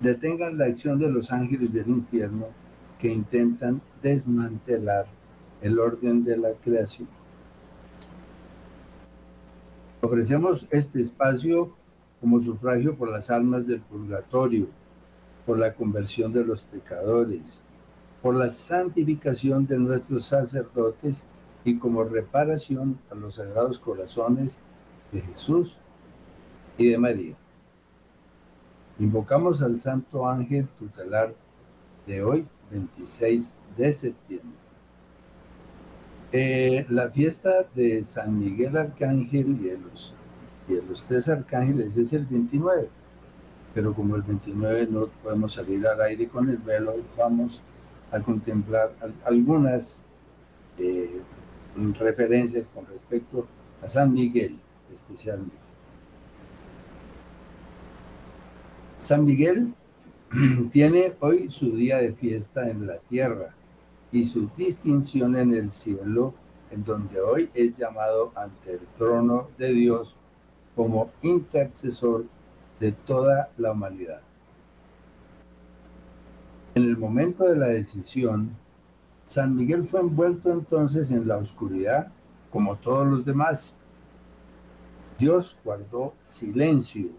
detengan la acción de los ángeles del infierno que intentan desmantelar el orden de la creación. Ofrecemos este espacio como sufragio por las almas del purgatorio, por la conversión de los pecadores, por la santificación de nuestros sacerdotes y como reparación a los sagrados corazones de Jesús y de María. Invocamos al Santo Ángel tutelar de hoy, 26 de septiembre. Eh, la fiesta de San Miguel Arcángel y de, los, y de los tres arcángeles es el 29, pero como el 29 no podemos salir al aire con el velo, vamos a contemplar algunas eh, referencias con respecto a San Miguel especialmente. San Miguel tiene hoy su día de fiesta en la tierra y su distinción en el cielo, en donde hoy es llamado ante el trono de Dios como intercesor de toda la humanidad. En el momento de la decisión, San Miguel fue envuelto entonces en la oscuridad como todos los demás. Dios guardó silencio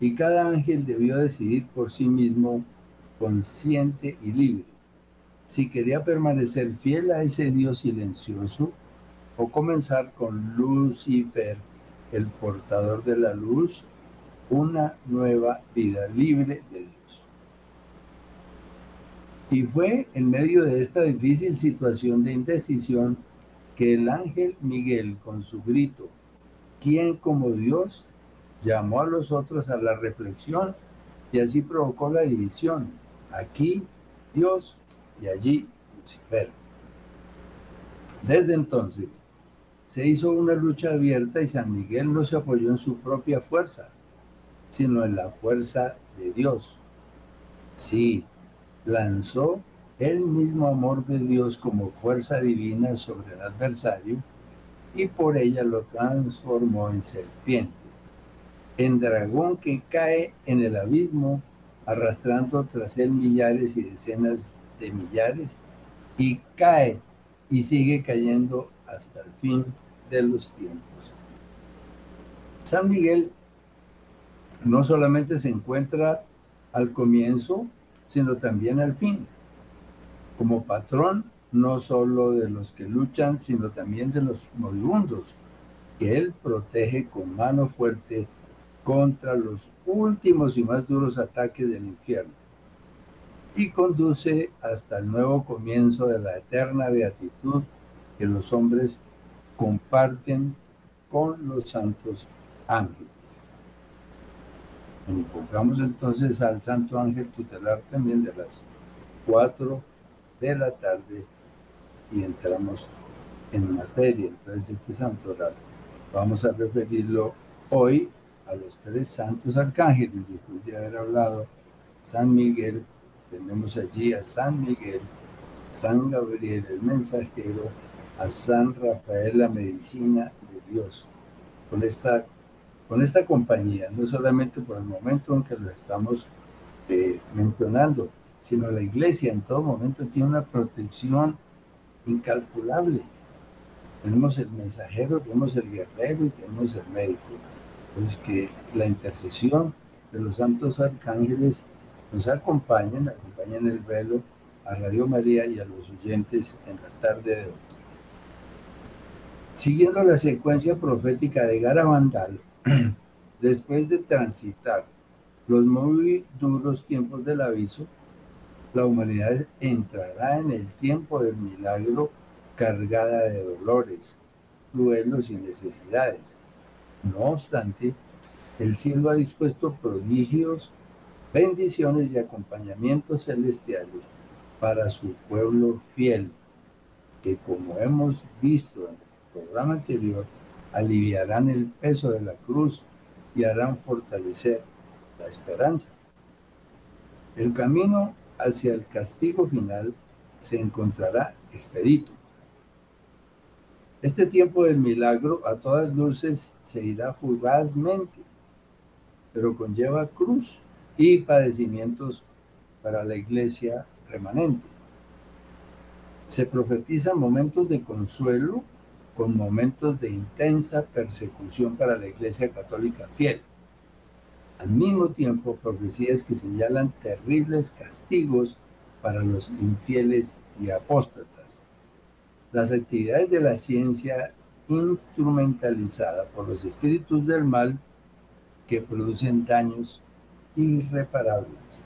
y cada ángel debió decidir por sí mismo, consciente y libre, si quería permanecer fiel a ese Dios silencioso o comenzar con Lucifer, el portador de la luz, una nueva vida libre de Dios. Y fue en medio de esta difícil situación de indecisión que el ángel Miguel, con su grito, ¿quién como Dios? Llamó a los otros a la reflexión y así provocó la división. Aquí Dios y allí Lucifer. Desde entonces se hizo una lucha abierta y San Miguel no se apoyó en su propia fuerza, sino en la fuerza de Dios. Sí, lanzó el mismo amor de Dios como fuerza divina sobre el adversario y por ella lo transformó en serpiente en dragón que cae en el abismo, arrastrando tras él millares y decenas de millares, y cae y sigue cayendo hasta el fin de los tiempos. San Miguel no solamente se encuentra al comienzo, sino también al fin, como patrón no solo de los que luchan, sino también de los moribundos, que él protege con mano fuerte contra los últimos y más duros ataques del infierno y conduce hasta el nuevo comienzo de la eterna beatitud que los hombres comparten con los santos ángeles. Invocamos entonces al santo ángel tutelar también de las 4 de la tarde y entramos en materia. Entonces este santo oral vamos a referirlo hoy a los tres santos arcángeles, después de haber hablado San Miguel, tenemos allí a San Miguel, San Gabriel el mensajero, a San Rafael la medicina de Dios. Con esta, con esta compañía, no solamente por el momento en que lo estamos eh, mencionando, sino la iglesia en todo momento tiene una protección incalculable. Tenemos el mensajero, tenemos el guerrero y tenemos el médico pues que la intercesión de los santos arcángeles nos acompañen, acompañen el velo a Radio María y a los oyentes en la tarde de hoy. Siguiendo la secuencia profética de Garabandal, después de transitar los muy duros tiempos del aviso, la humanidad entrará en el tiempo del milagro cargada de dolores, duelos y necesidades no obstante, el cielo ha dispuesto prodigios bendiciones y acompañamientos celestiales para su pueblo fiel, que como hemos visto en el programa anterior, aliviarán el peso de la cruz y harán fortalecer la esperanza. El camino hacia el castigo final se encontrará expedito. Este tiempo del milagro a todas luces se irá fugazmente, pero conlleva cruz y padecimientos para la iglesia remanente. Se profetizan momentos de consuelo con momentos de intensa persecución para la iglesia católica fiel. Al mismo tiempo, profecías que señalan terribles castigos para los infieles y apóstatas. Las actividades de la ciencia instrumentalizada por los espíritus del mal que producen daños irreparables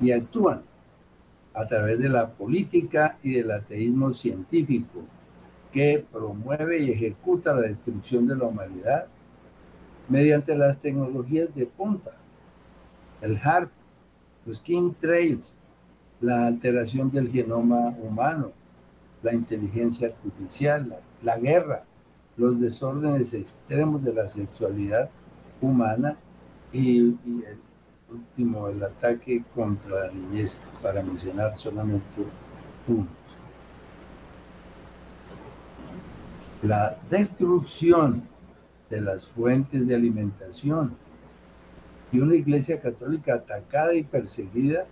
y actúan a través de la política y del ateísmo científico que promueve y ejecuta la destrucción de la humanidad mediante las tecnologías de punta, el HARP, los King Trails, la alteración del genoma humano, la inteligencia artificial, la, guerra, los desórdenes extremos de la sexualidad humana y, y, el último, el ataque contra la niñez, para mencionar solamente unos. la destrucción de las fuentes de alimentación y una iglesia católica atacada y perseguida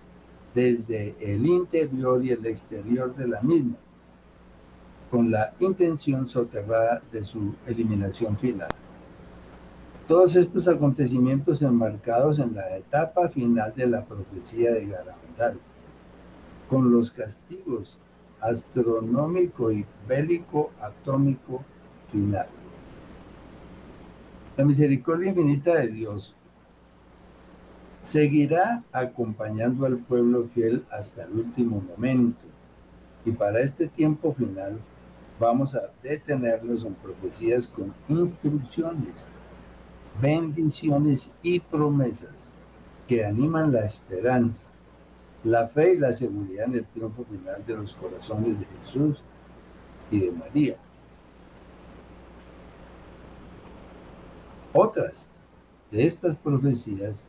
desde el interior y el exterior de la misma, con la intención soterrada de su eliminación final. Todos estos acontecimientos enmarcados en la etapa final de la profecía de Garabandal, con los castigos astronómico y bélico atómico final. La misericordia infinita de Dios seguirá acompañando al pueblo fiel hasta el último momento. Y para este tiempo final vamos a detenernos en profecías con instrucciones, bendiciones y promesas que animan la esperanza la fe y la seguridad en el triunfo final de los corazones de Jesús y de María. Otras de estas profecías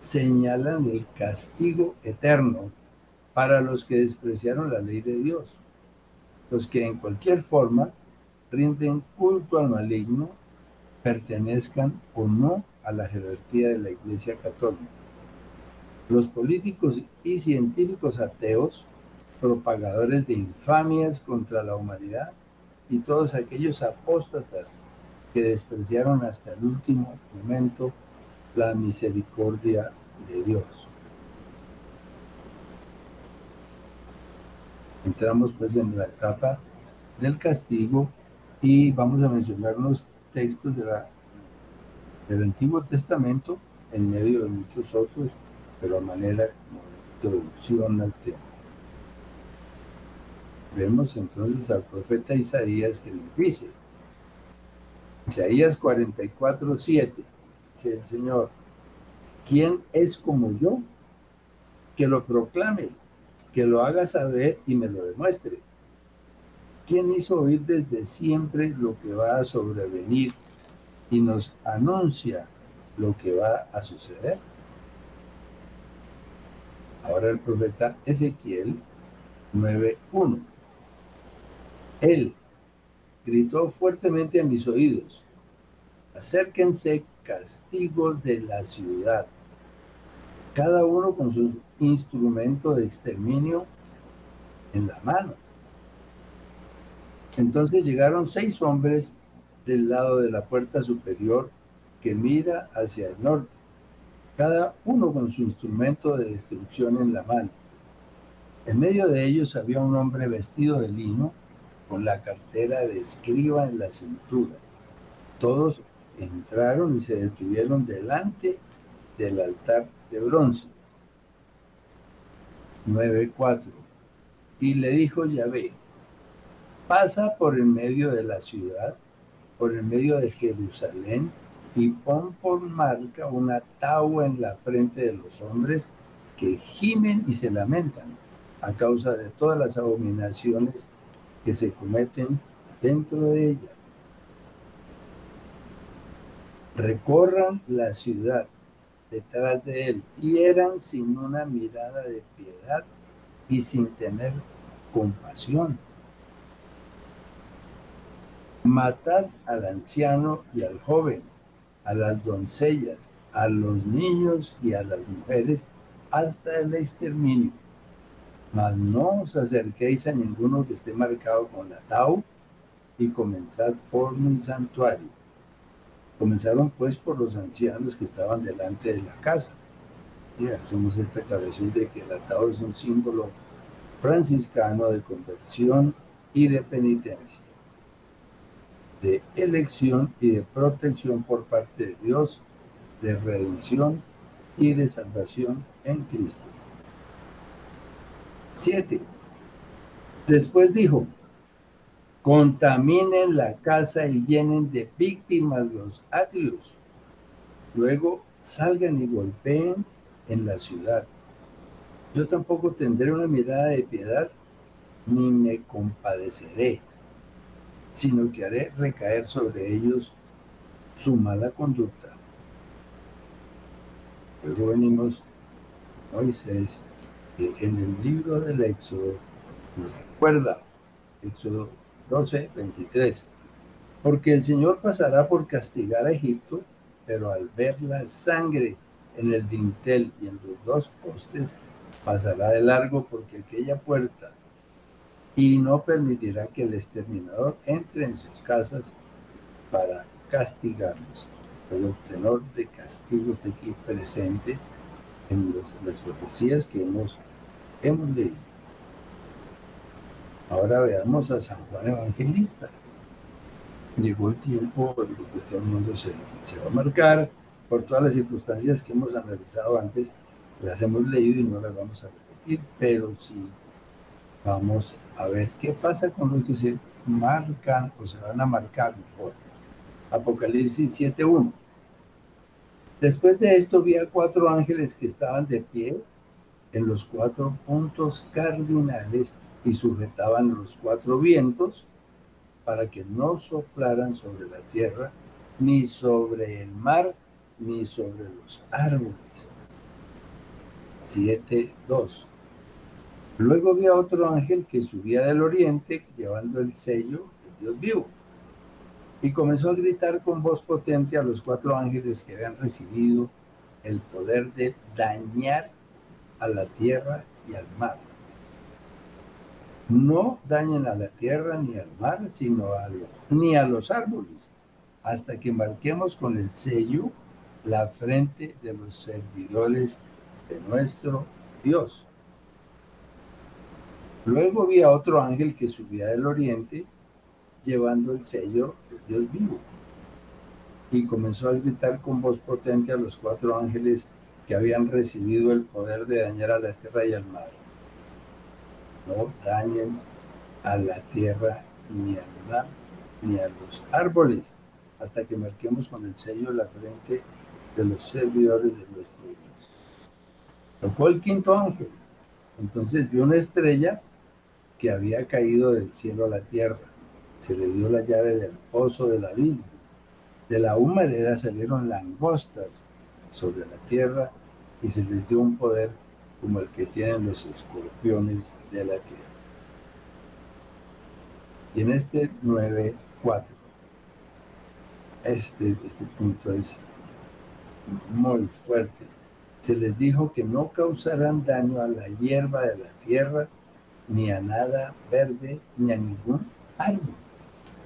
señalan el castigo eterno para los que despreciaron la ley de Dios, los que en cualquier forma rinden culto al maligno, pertenezcan o no a la jerarquía de la Iglesia Católica los políticos y científicos ateos, propagadores de infamias contra la humanidad y todos aquellos apóstatas que despreciaron hasta el último momento la misericordia de Dios. Entramos pues en la etapa del castigo y vamos a mencionar unos textos del Antiguo Testamento en medio de muchos otros pero a manera de introducción al tema. Vemos entonces al profeta Isaías que nos dice, Isaías 44, 7, dice el Señor, ¿quién es como yo? Que lo proclame, que lo haga saber y me lo demuestre. ¿Quién hizo oír desde siempre lo que va a sobrevenir y nos anuncia lo que va a suceder? Ahora el profeta Ezequiel 9.1. Él gritó fuertemente a mis oídos, acérquense castigos de la ciudad, cada uno con su instrumento de exterminio en la mano. Entonces llegaron seis hombres del lado de la puerta superior que mira hacia el norte cada uno con su instrumento de destrucción en la mano. En medio de ellos había un hombre vestido de lino con la cartera de escriba en la cintura. Todos entraron y se detuvieron delante del altar de bronce. 9.4. Y le dijo Yahvé, pasa por el medio de la ciudad, por el medio de Jerusalén, y pon por marca una tau en la frente de los hombres que gimen y se lamentan a causa de todas las abominaciones que se cometen dentro de ella. Recorran la ciudad detrás de él y eran sin una mirada de piedad y sin tener compasión. Matad al anciano y al joven, a las doncellas, a los niños y a las mujeres hasta el exterminio. Mas no os acerquéis a ninguno que esté marcado con la tau y comenzad por mi santuario. Comenzaron pues por los ancianos que estaban delante de la casa. Y hacemos esta aclaración de que la tau es un símbolo franciscano de conversión y de penitencia, de elección y de protección por parte de Dios, de redención y de salvación en Cristo. 7. Después dijo, contaminen la casa y llenen de víctimas los atrios. Luego salgan y golpeen en la ciudad yo tampoco tendré una mirada de piedad, ni me compadeceré, sino que haré recaer sobre ellos su mala conducta. Luego venimos Moisés, que en el libro del Éxodo recuerda, Éxodo 12, 23, porque el Señor pasará por castigar a Egipto, pero al ver la sangre en el dintel y en los dos postes, pasará de largo porque aquella puerta y no permitirá que el exterminador entre en sus casas para castigarlos. El tenor de castigos de aquí presente en las profecías que hemos, hemos leído. Ahora veamos a San Juan Evangelista. Llegó el tiempo en que todo el mundo se, se va a marcar por todas las circunstancias que hemos analizado antes las hemos leído y no las vamos a repetir, pero sí vamos a ver qué pasa con los que se marcan o se van a marcar mejor. Apocalipsis 7.1. Después de esto vi a cuatro ángeles que estaban de pie en los cuatro puntos cardinales y sujetaban los cuatro vientos para que no soplaran sobre la tierra, ni sobre el mar, ni sobre los árboles 7.2. Luego vi a otro ángel que subía del oriente llevando el sello de Dios vivo. Y comenzó a gritar con voz potente a los cuatro ángeles que habían recibido el poder de dañar a la tierra y al mar. No dañen a la tierra ni al mar, sino a los, ni a los árboles, hasta que marquemos con el sello la frente de los servidores nuestro Dios. Luego vi a otro ángel que subía del oriente llevando el sello de Dios vivo y comenzó a gritar con voz potente a los cuatro ángeles que habían recibido el poder de dañar a la tierra y al mar. No dañen a la tierra ni al mar ni a los árboles hasta que marquemos con el sello la frente de los servidores de nuestro Dios. Tocó el quinto ángel. Entonces vio una estrella que había caído del cielo a la tierra. Se le dio la llave del pozo del abismo. De la humareda salieron langostas sobre la tierra y se les dio un poder como el que tienen los escorpiones de la tierra. Y en este 9.4, este, este punto es muy fuerte se les dijo que no causarán daño a la hierba de la tierra, ni a nada verde, ni a ningún árbol.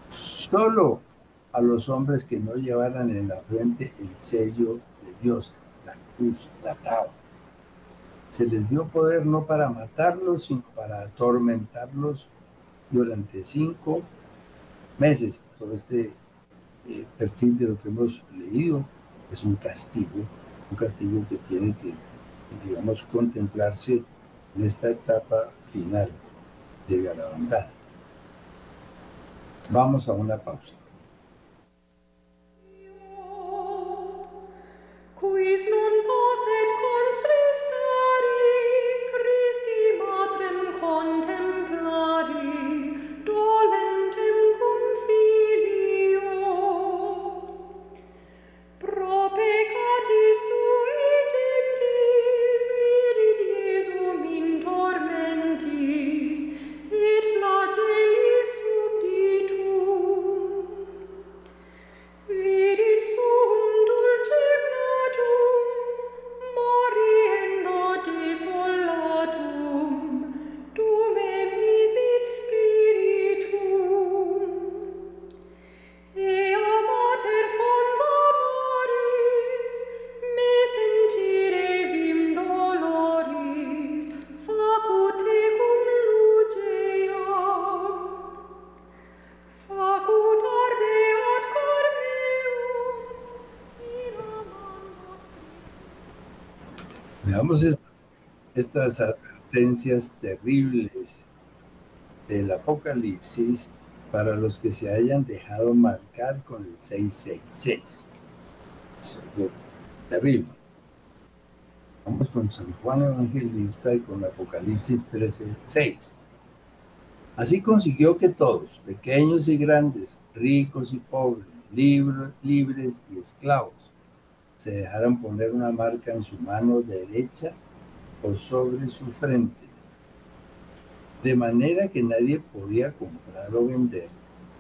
Solo a los hombres que no llevaran en la frente el sello de Dios, la cruz, la tabla. Se les dio poder no para matarlos, sino para atormentarlos durante cinco meses. Todo este eh, perfil de lo que hemos leído es un castigo un castigo que tiene que, digamos, contemplarse en esta etapa final de Garabandal. Vamos a una pausa. Veamos estas, advertencias terribles del Apocalipsis para los que se hayan dejado marcar con el 666. Es algo terrible. Vamos con San Juan Evangelista y con Apocalipsis 13:6. Así consiguió que todos, pequeños y grandes, ricos y pobres, libres y esclavos, se dejaran poner una marca en su mano derecha o sobre su frente, de manera que nadie podía comprar o vender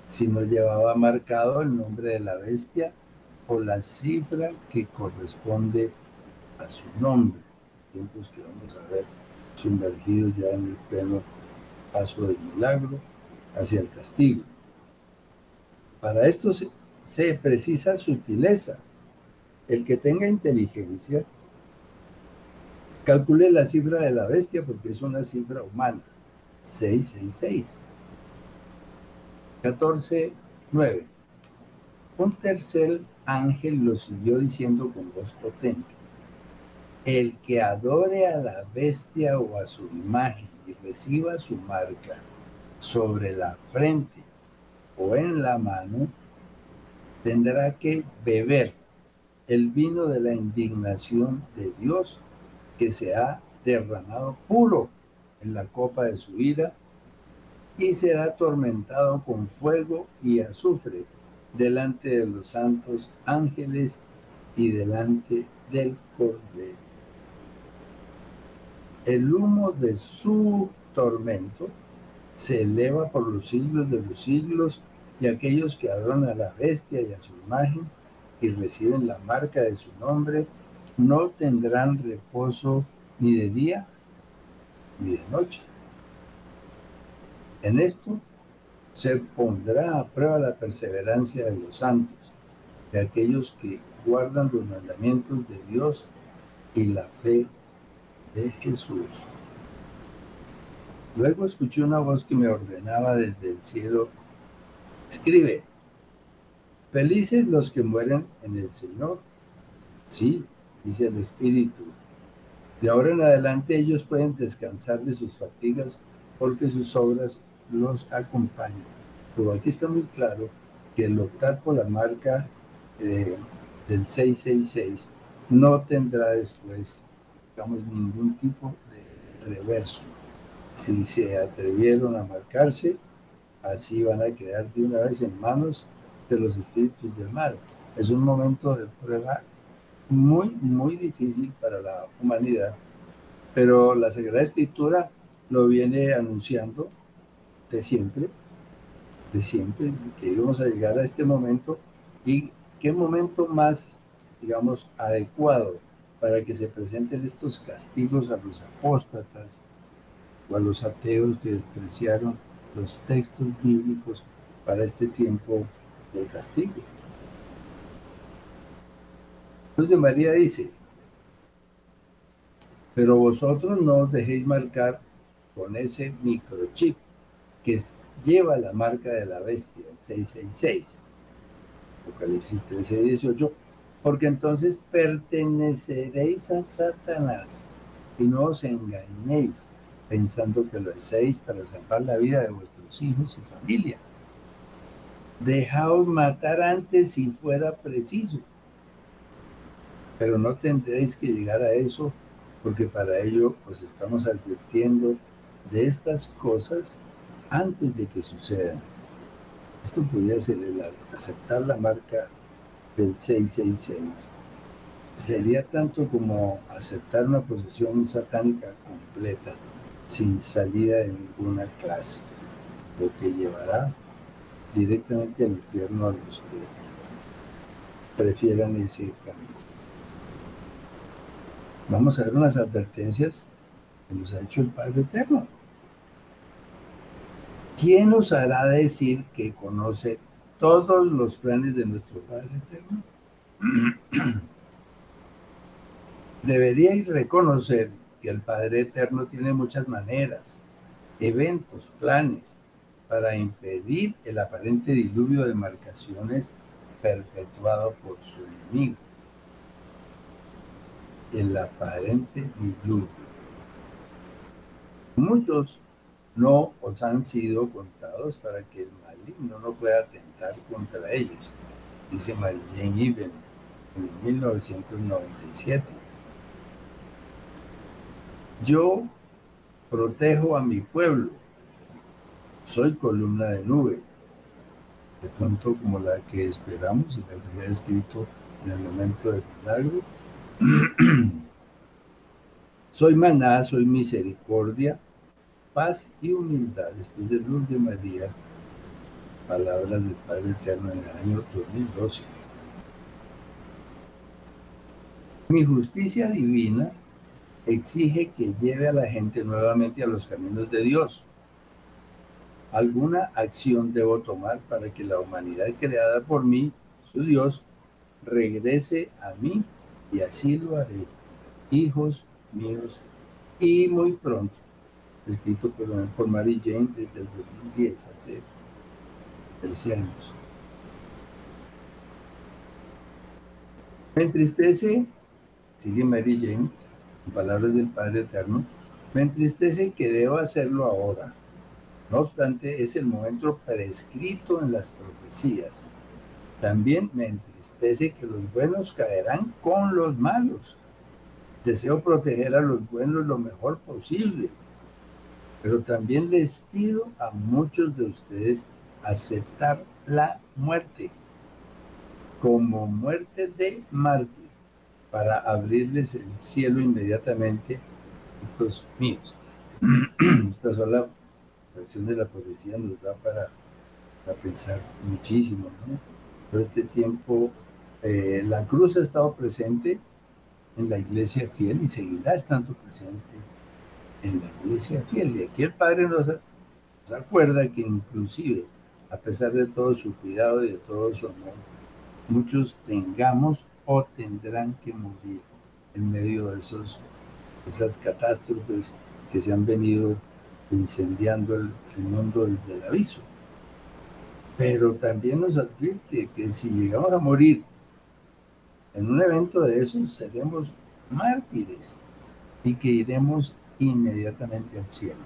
si no llevaba marcado el nombre de la bestia o la cifra que corresponde a su nombre. Tiempos que vamos a ver sumergidos ya en el pleno paso del milagro hacia el castigo. Para esto se, se precisa sutileza, el que tenga inteligencia, calcule la cifra de la bestia porque es una cifra humana. 666. 14, 9. Un tercer ángel lo siguió diciendo con voz potente. El que adore a la bestia o a su imagen y reciba su marca sobre la frente o en la mano, tendrá que beber el vino de la indignación de Dios que se ha derramado puro en la copa de su ira y será atormentado con fuego y azufre delante de los santos ángeles y delante del Cordero. El humo de su tormento se eleva por los siglos de los siglos y aquellos que adoran a la bestia y a su imagen y reciben la marca de su nombre, no tendrán reposo ni de día ni de noche. En esto se pondrá a prueba la perseverancia de los santos, de aquellos que guardan los mandamientos de Dios y la fe de Jesús. Luego escuché una voz que me ordenaba desde el cielo, escribe, Felices los que mueren en el Señor. Sí, dice el Espíritu. De ahora en adelante ellos pueden descansar de sus fatigas porque sus obras los acompañan. Pero aquí está muy claro que el optar por la marca eh, del 666 no tendrá después, digamos, ningún tipo de reverso. Si se atrevieron a marcarse, así van a quedar de una vez en manos de los espíritus del mal. Es un momento de prueba muy, muy difícil para la humanidad, pero la Sagrada Escritura lo viene anunciando de siempre, de siempre, que íbamos a llegar a este momento y qué momento más, digamos, adecuado para que se presenten estos castigos a los apóstatas o a los ateos que despreciaron los textos bíblicos para este tiempo del castigo. Luz María dice, pero vosotros no os dejéis marcar con ese microchip que lleva la marca de la bestia, el 666. Apocalipsis 13, 18. Porque entonces perteneceréis a Satanás y no os engañéis pensando que lo hacéis para salvar la vida de vuestros hijos y familia. Dejaos matar antes si fuera preciso. Pero no tendréis que llegar a eso porque para ello os estamos advirtiendo de estas cosas antes de que sucedan. Esto podría ser el aceptar la marca del 666. Sería tanto como aceptar una posesión satánica completa, sin salida de ninguna clase, lo que llevará directamente al infierno a los que prefieran ese camino. Vamos a ver unas advertencias que nos ha hecho el Padre Eterno. ¿Quién nos hará decir que conoce todos los planes de nuestro Padre Eterno? Deberíais reconocer que el Padre Eterno tiene muchas maneras, eventos, planes para impedir el aparente diluvio de marcaciones perpetuado por su enemigo. El aparente diluvio. Muchos no os han sido contados para que el maligno no pueda atentar contra ellos, dice Marilyn Iben en 1997. Yo protejo a mi pueblo, soy columna de nube, de pronto como la que esperamos y la que se ha escrito en el momento del milagro. soy maná, soy misericordia, paz y humildad. Esto es de de María, palabras del Padre Eterno en el año 2012. Mi justicia divina exige que lleve a la gente nuevamente a los caminos de Dios. Alguna acción debo tomar para que la humanidad creada por mí, su Dios, regrese a mí y así lo haré, hijos míos, y muy pronto escrito por, Mary Jane desde el 2010, hace 13 años. Me entristece, sigue Mary Jane, en palabras del Padre Eterno, me entristece que debo hacerlo ahora. No obstante, es el momento prescrito en las profecías. También me entristece que los buenos caerán con los malos. Deseo proteger a los buenos lo mejor posible pero también les pido a muchos de ustedes aceptar la muerte como muerte de mártir para abrirles el cielo inmediatamente, hijos míos. Esta sola versión de la profecía nos da para, pensar muchísimo. Todo este tiempo eh, la cruz ha estado presente en la iglesia fiel y seguirá estando presente en la iglesia fiel. Y aquí el Padre nos, acuerda que inclusive, a pesar de todo su cuidado y de todo su amor, muchos tengamos o tendrán que morir en medio de esos, esas catástrofes que se han venido incendiando el, mundo desde el aviso. Pero también nos advierte que si llegamos a morir en un evento de esos, seremos mártires y que iremos inmediatamente al cielo.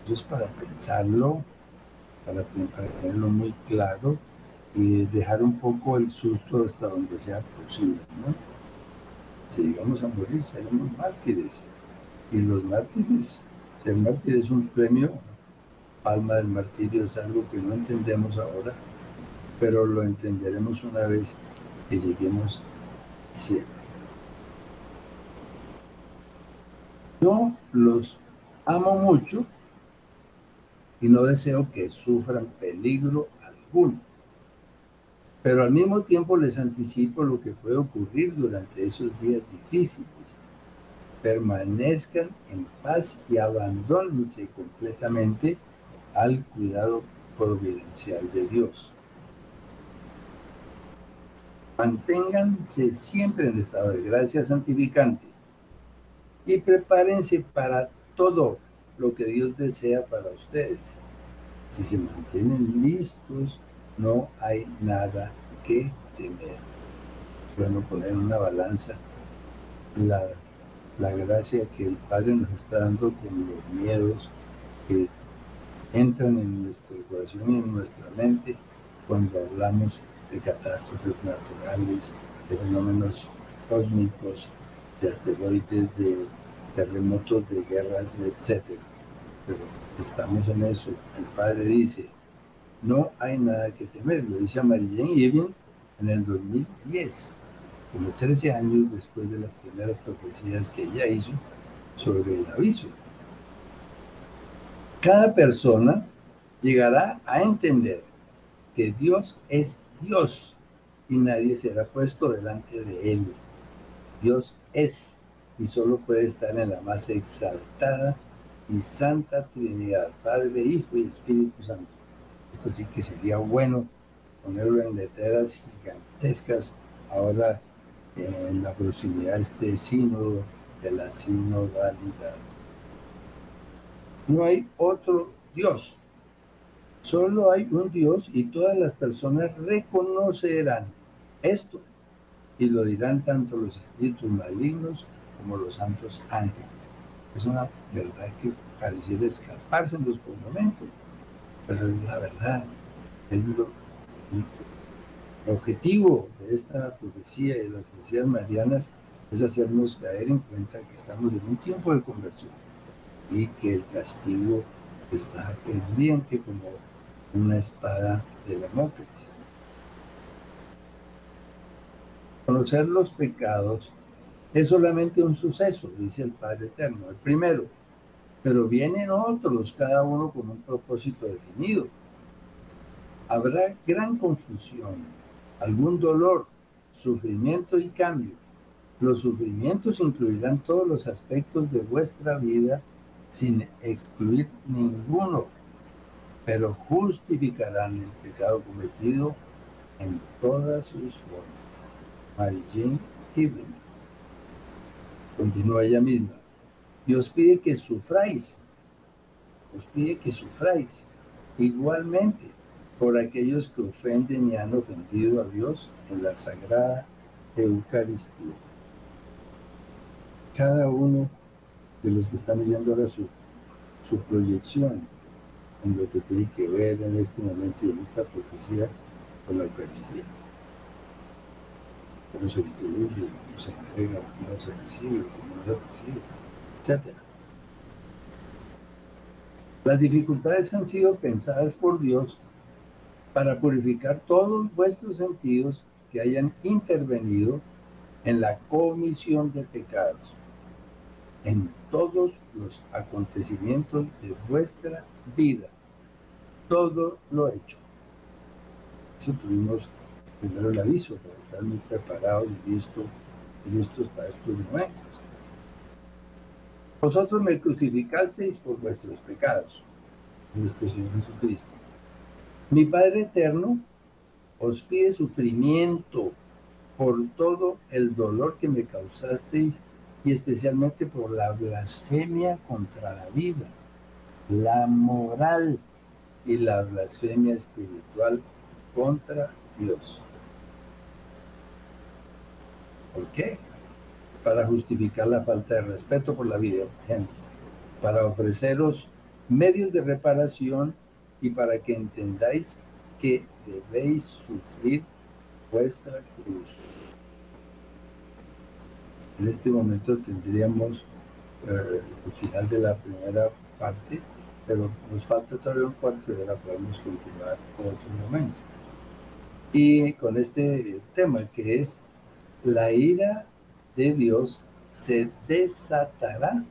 Entonces, para pensarlo, para, tenerlo muy claro y dejar un poco el susto hasta donde sea posible. Si llegamos a morir, seremos mártires. Y los mártires, ser mártir es un premio, palma del martirio es algo que no entendemos ahora, pero lo entenderemos una vez que lleguemos al. Yo los amo mucho y no deseo que sufran peligro alguno. Pero al mismo tiempo les anticipo lo que puede ocurrir durante esos días difíciles. Permanezcan en paz y abandónense completamente al cuidado providencial de Dios. Manténganse siempre en estado de gracia santificante y prepárense para todo lo que Dios desea para ustedes. Si se mantienen listos, no hay nada que temer. Bueno, poner una balanza la, la gracia que el Padre nos está dando con los miedos que entran en nuestro corazón y en nuestra mente cuando hablamos de catástrofes naturales, de fenómenos cósmicos, de asteroides, de terremotos, de guerras, etc. Pero estamos en eso. El Padre dice, no hay nada que temer. Lo dice a Marilyn en el 2010, como 13 años después de las primeras profecías que ella hizo sobre el aviso. Cada persona llegará a entender que Dios es Dios y nadie será puesto delante de él. Dios es y solo puede estar en la más exaltada y santa Trinidad, Padre, Hijo y Espíritu Santo. Esto sí que sería bueno ponerlo en letras gigantescas ahora en la proximidad de este sínodo de la sinodalidad. No hay otro Dios, solo hay un Dios y todas las personas reconocerán esto y lo dirán tanto los espíritus malignos como los santos ángeles. Es una verdad que pareciera escaparse en los momentos, pero es la verdad, es lo, el objetivo de esta profecía y de las profecías marianas es hacernos caer en cuenta que estamos en un tiempo de conversión y que el castigo está pendiente como una espada de Damocles. Conocer los pecados es solamente un suceso, dice el Padre Eterno, el primero, pero vienen otros, cada uno con un propósito definido. Habrá gran confusión, algún dolor, sufrimiento y cambio. Los sufrimientos incluirán todos los aspectos de vuestra vida sin excluir ninguno, pero justificarán el pecado cometido en todas sus formas. Marie Ibn. Continúa ella misma. Dios pide que sufráis. Os pide que sufráis. Igualmente por aquellos que ofenden y han ofendido a Dios en la sagrada Eucaristía. Cada uno de los que están viendo ahora su, su proyección en lo que tiene que ver en este momento y en esta profecía con la Eucaristía. Cómo se distribuye, cómo se entrega, cómo se recibe, cómo no se recibe, etc. Las dificultades han sido pensadas por Dios para purificar todos vuestros sentidos que hayan intervenido en la comisión de pecados en todos los acontecimientos de vuestra vida. Todo lo hecho. Eso tuvimos primero el aviso para estar muy preparados y listos, listos para estos momentos. Vosotros me crucificasteis por vuestros pecados, nuestro Señor Jesucristo. Mi Padre Eterno os pide sufrimiento por todo el dolor que me causasteis y especialmente por la blasfemia contra la vida, la moral y la blasfemia espiritual contra Dios. ¿Por qué? Para justificar la falta de respeto por la vida, para ofreceros medios de reparación y para que entendáis que debéis sufrir vuestra cruz. En este momento tendríamos eh, el final de la primera parte, pero nos falta todavía un cuarto de hora, podemos continuar con otro momento. Y con este tema que es la ira de Dios se desatará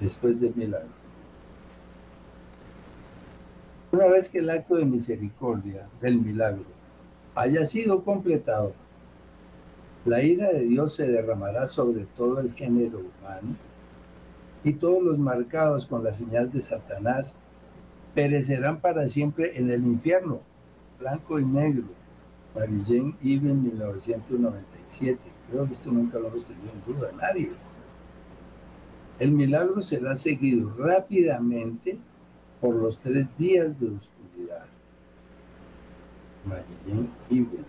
después del milagro. Una vez que el acto de misericordia del milagro haya sido completado, la ira de Dios se derramará sobre todo el género humano y todos los marcados con la señal de Satanás perecerán para siempre en el infierno, blanco y negro. Marie Even 1997. Creo que esto nunca lo hemos tenido en duda nadie. El milagro será seguido rápidamente por los tres días de oscuridad. Marie Even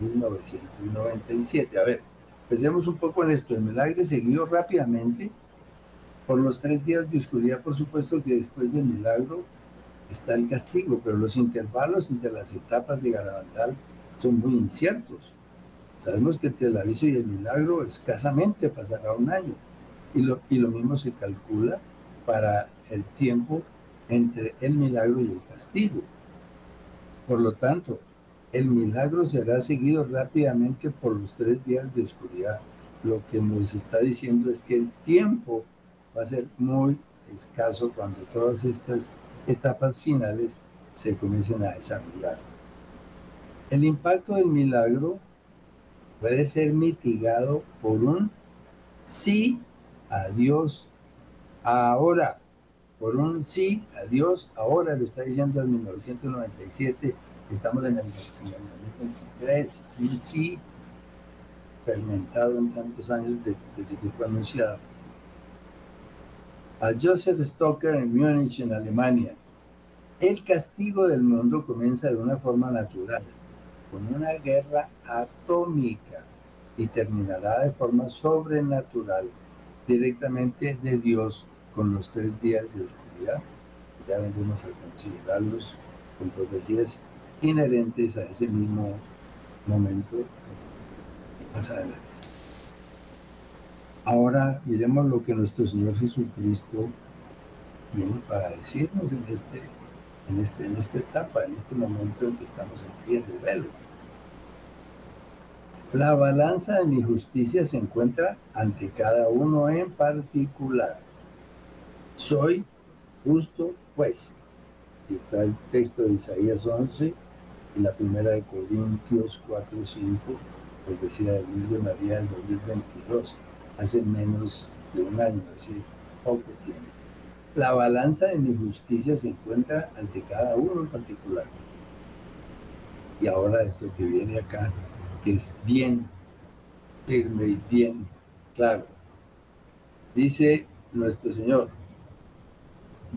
1997. A ver, pensemos un poco en esto. El milagro seguido rápidamente por los tres días de oscuridad, por supuesto que después del milagro está el castigo, pero los intervalos entre las etapas de Garabandal son muy inciertos. Sabemos que entre el aviso y el milagro escasamente pasará un año. Y lo, y lo mismo se calcula para el tiempo entre el milagro y el castigo. Por lo tanto, el milagro será seguido rápidamente por los tres días de oscuridad. Lo que nos está diciendo es que el tiempo va a ser muy escaso cuando todas estas etapas finales se comiencen a desarrollar. El impacto del milagro puede ser mitigado por un sí a Dios ahora, por un sí a Dios ahora, lo está diciendo en 1997, estamos en el 2023, un sí fermentado en tantos años desde que fue anunciado. A Joseph Stoker en Múnich, en Alemania, el castigo del mundo comienza de una forma natural, con una guerra atómica, y terminará de forma sobrenatural, directamente de Dios, con los tres días de oscuridad. Ya vendremos a considerarlos con profecías inherentes a ese mismo momento más adelante. Ahora miremos lo que nuestro Señor Jesucristo tiene para decirnos en, este, en, este, en esta etapa, en este momento en que estamos en pie del velo. La balanza de mi justicia se encuentra ante cada uno en particular. Soy justo. Y está el texto de Isaías 11 y la primera de Corintios 4, 5 profecía de Luis de María del 2022, hace menos de un año, hace poco tiempo. La balanza de mi justicia se encuentra ante cada uno en particular. Y ahora esto que viene acá, que es bien firme y bien claro. Dice nuestro Señor,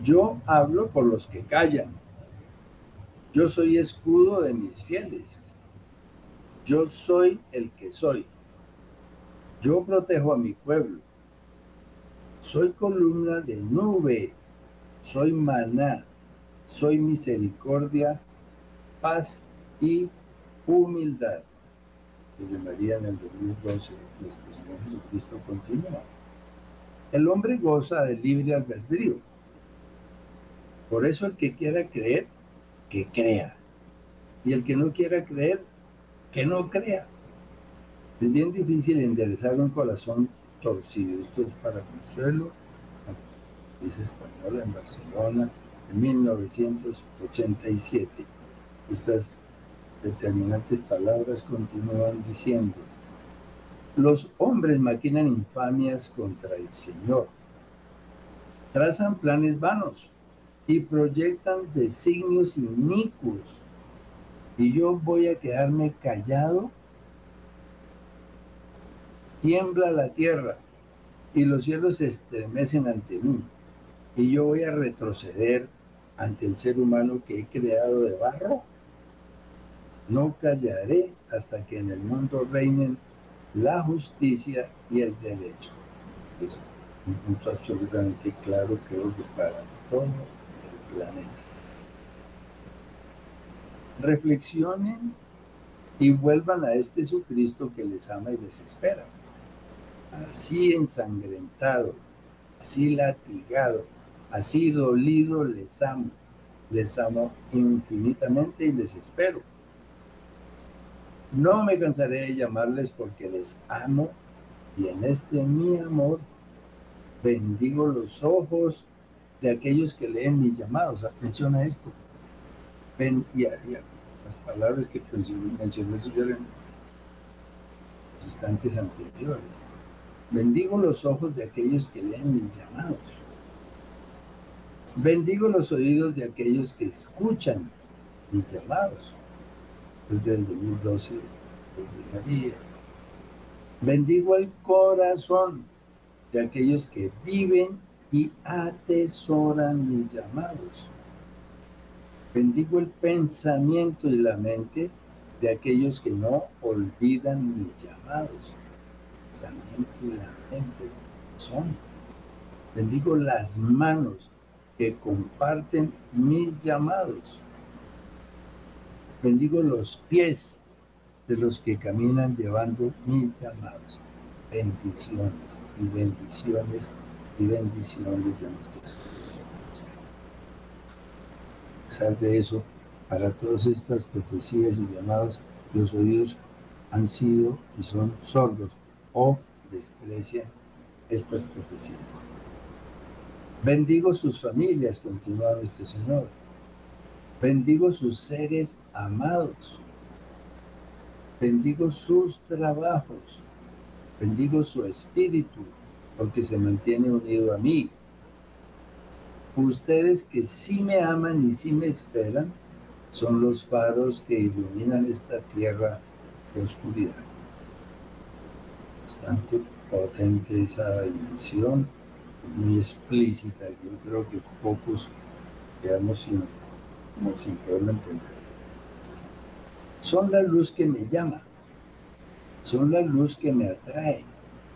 yo hablo por los que callan. Yo soy escudo de mis fieles. Yo soy el que soy. Yo protejo a mi pueblo. Soy columna de nube. Soy maná. Soy misericordia, paz y humildad. Desde María en el 2012, nuestro Señor Jesucristo continúa. El hombre goza de libre albedrío. Por eso el que quiera creer, que crea. Y el que no quiera creer, que no crea. Es bien difícil enderezar un corazón torcido. Esto es para Consuelo, dice española en Barcelona, en 1987. Estas determinantes palabras continúan diciendo, los hombres maquinan infamias contra el Señor, trazan planes vanos y proyectan designios inicuos y yo voy a quedarme callado, tiembla la tierra y los cielos se estremecen ante mí y yo voy a retroceder ante el ser humano que he creado de barro. No callaré hasta que en el mundo reinen la justicia y el derecho. Es un punto absolutamente claro creo que para todo el planeta reflexionen y vuelvan a este Jesucristo que les ama y les espera. Así ensangrentado, así latigado, así dolido, les amo. Les amo infinitamente y les espero. No me cansaré de llamarles porque les amo y en este mi amor bendigo los ojos de aquellos que leen mis llamados. Atención a esto y, las palabras que mencioné en los instantes anteriores. Bendigo los ojos de aquellos que leen mis llamados. Bendigo los oídos de aquellos que escuchan mis llamados. Desde el 2012, desde María. Bendigo el corazón de aquellos que viven y atesoran mis llamados. Bendigo el pensamiento y la mente de aquellos que no olvidan mis llamados. Pensamiento y la mente son. Bendigo las manos que comparten mis llamados. Bendigo los pies de los que caminan llevando mis llamados. Bendiciones y bendiciones y bendiciones de nuestros A pesar de eso, para todas estas profecías y llamados, los oídos han sido y son sordos o desprecian estas profecías. Bendigo sus familias, continúa nuestro Señor. Bendigo sus seres amados. Bendigo sus trabajos. Bendigo su espíritu, porque se mantiene unido a mí. Ustedes que sí me aman y sí me esperan, son los faros que iluminan esta tierra de oscuridad. Bastante potente esa dimensión muy explícita. Yo creo que pocos quedamos sin, sin poderlo entender. Son la luz que me llama, son la luz que me atrae,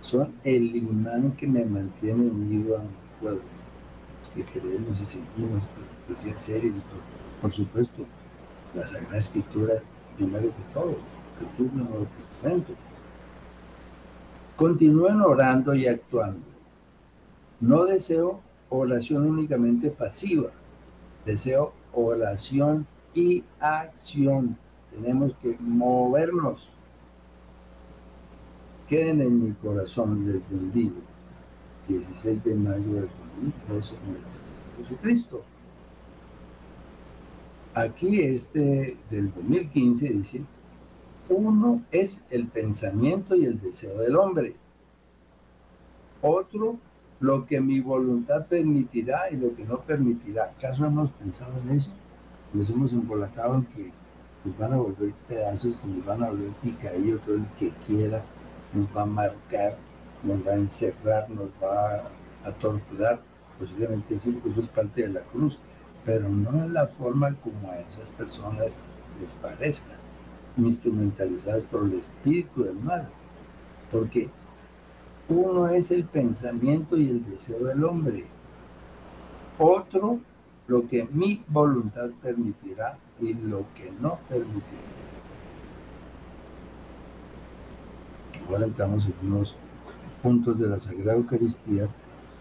son el imán que me mantiene unido a mi pueblo. que creemos y seguimos estas series, por, por, supuesto, la Sagrada Escritura, primero que todo, el Nuevo Testamento. Continúen orando y actuando no deseo oración únicamente pasiva, deseo oración y acción. Tenemos que movernos. Queden en mi corazón, les bendigo. 16 de mayo de 2012, nuestro Jesucristo. Aquí este del 2015 dice, uno es el pensamiento y el deseo del hombre. Otro lo que mi voluntad permitirá y lo que no permitirá. ¿Acaso hemos pensado en eso? Nos hemos embolatado en que nos van a volver pedazos, que nos van a volver picadillo, todo el que quiera, nos va a marcar, nos va a encerrar, nos va a torturar, posiblemente decir que eso es parte de la cruz, pero no en la forma como a esas personas les parezca, instrumentalizadas por el espíritu del mal, porque uno es el pensamiento y el deseo del hombre. Otro, lo que mi voluntad permitirá y lo que no permitirá. Ahora entramos en unos puntos de la Sagrada Eucaristía,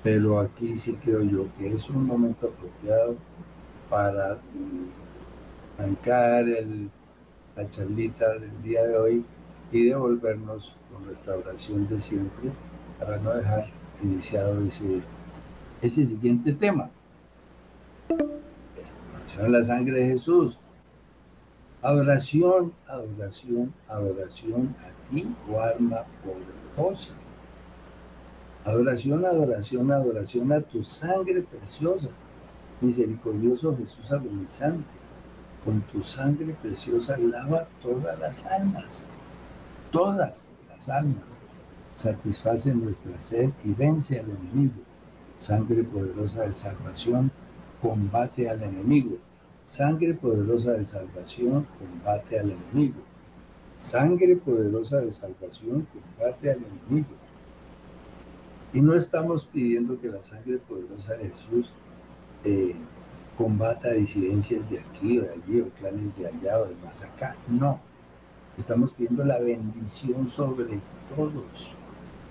pero aquí sí creo yo que es un momento apropiado para arrancar la charlita del día de hoy y devolvernos con nuestra oración de siempre para no dejar iniciado ese, siguiente tema. La sangre de Jesús. Adoración, adoración, adoración a ti, oh alma poderosa. Adoración, adoración, adoración a tu sangre preciosa. Misericordioso Jesús agonizante. Con tu sangre preciosa lava todas las almas. Todas las almas satisface nuestra sed y vence al enemigo. Sangre poderosa de salvación, combate al enemigo. Sangre poderosa de salvación, combate al enemigo. Sangre poderosa de salvación, combate al enemigo. Y no estamos pidiendo que la sangre poderosa de Jesús eh, combata disidencias de aquí o de allí, o clanes de allá o de más acá. No. Estamos pidiendo la bendición sobre todos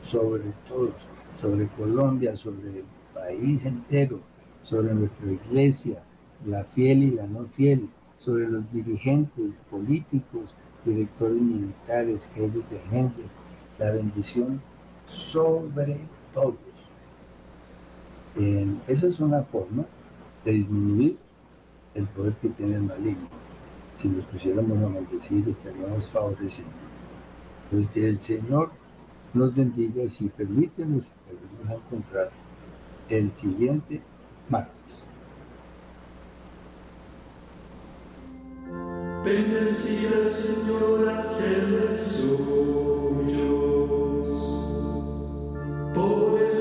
sobre todos, sobre Colombia, sobre el país entero, sobre nuestra iglesia, la fiel y la no fiel, sobre los dirigentes políticos, directores militares, jefes de agencias, la bendición sobre todos. esa es una forma de disminuir el poder que tiene el maligno. Si nos pusiéramos a maldecir, estaríamos favoreciendo. Entonces, que el Señor nos bendiga si permítenos volvernos a encontrar el siguiente martes. Bendecida el Señor ángeles suyos. Por el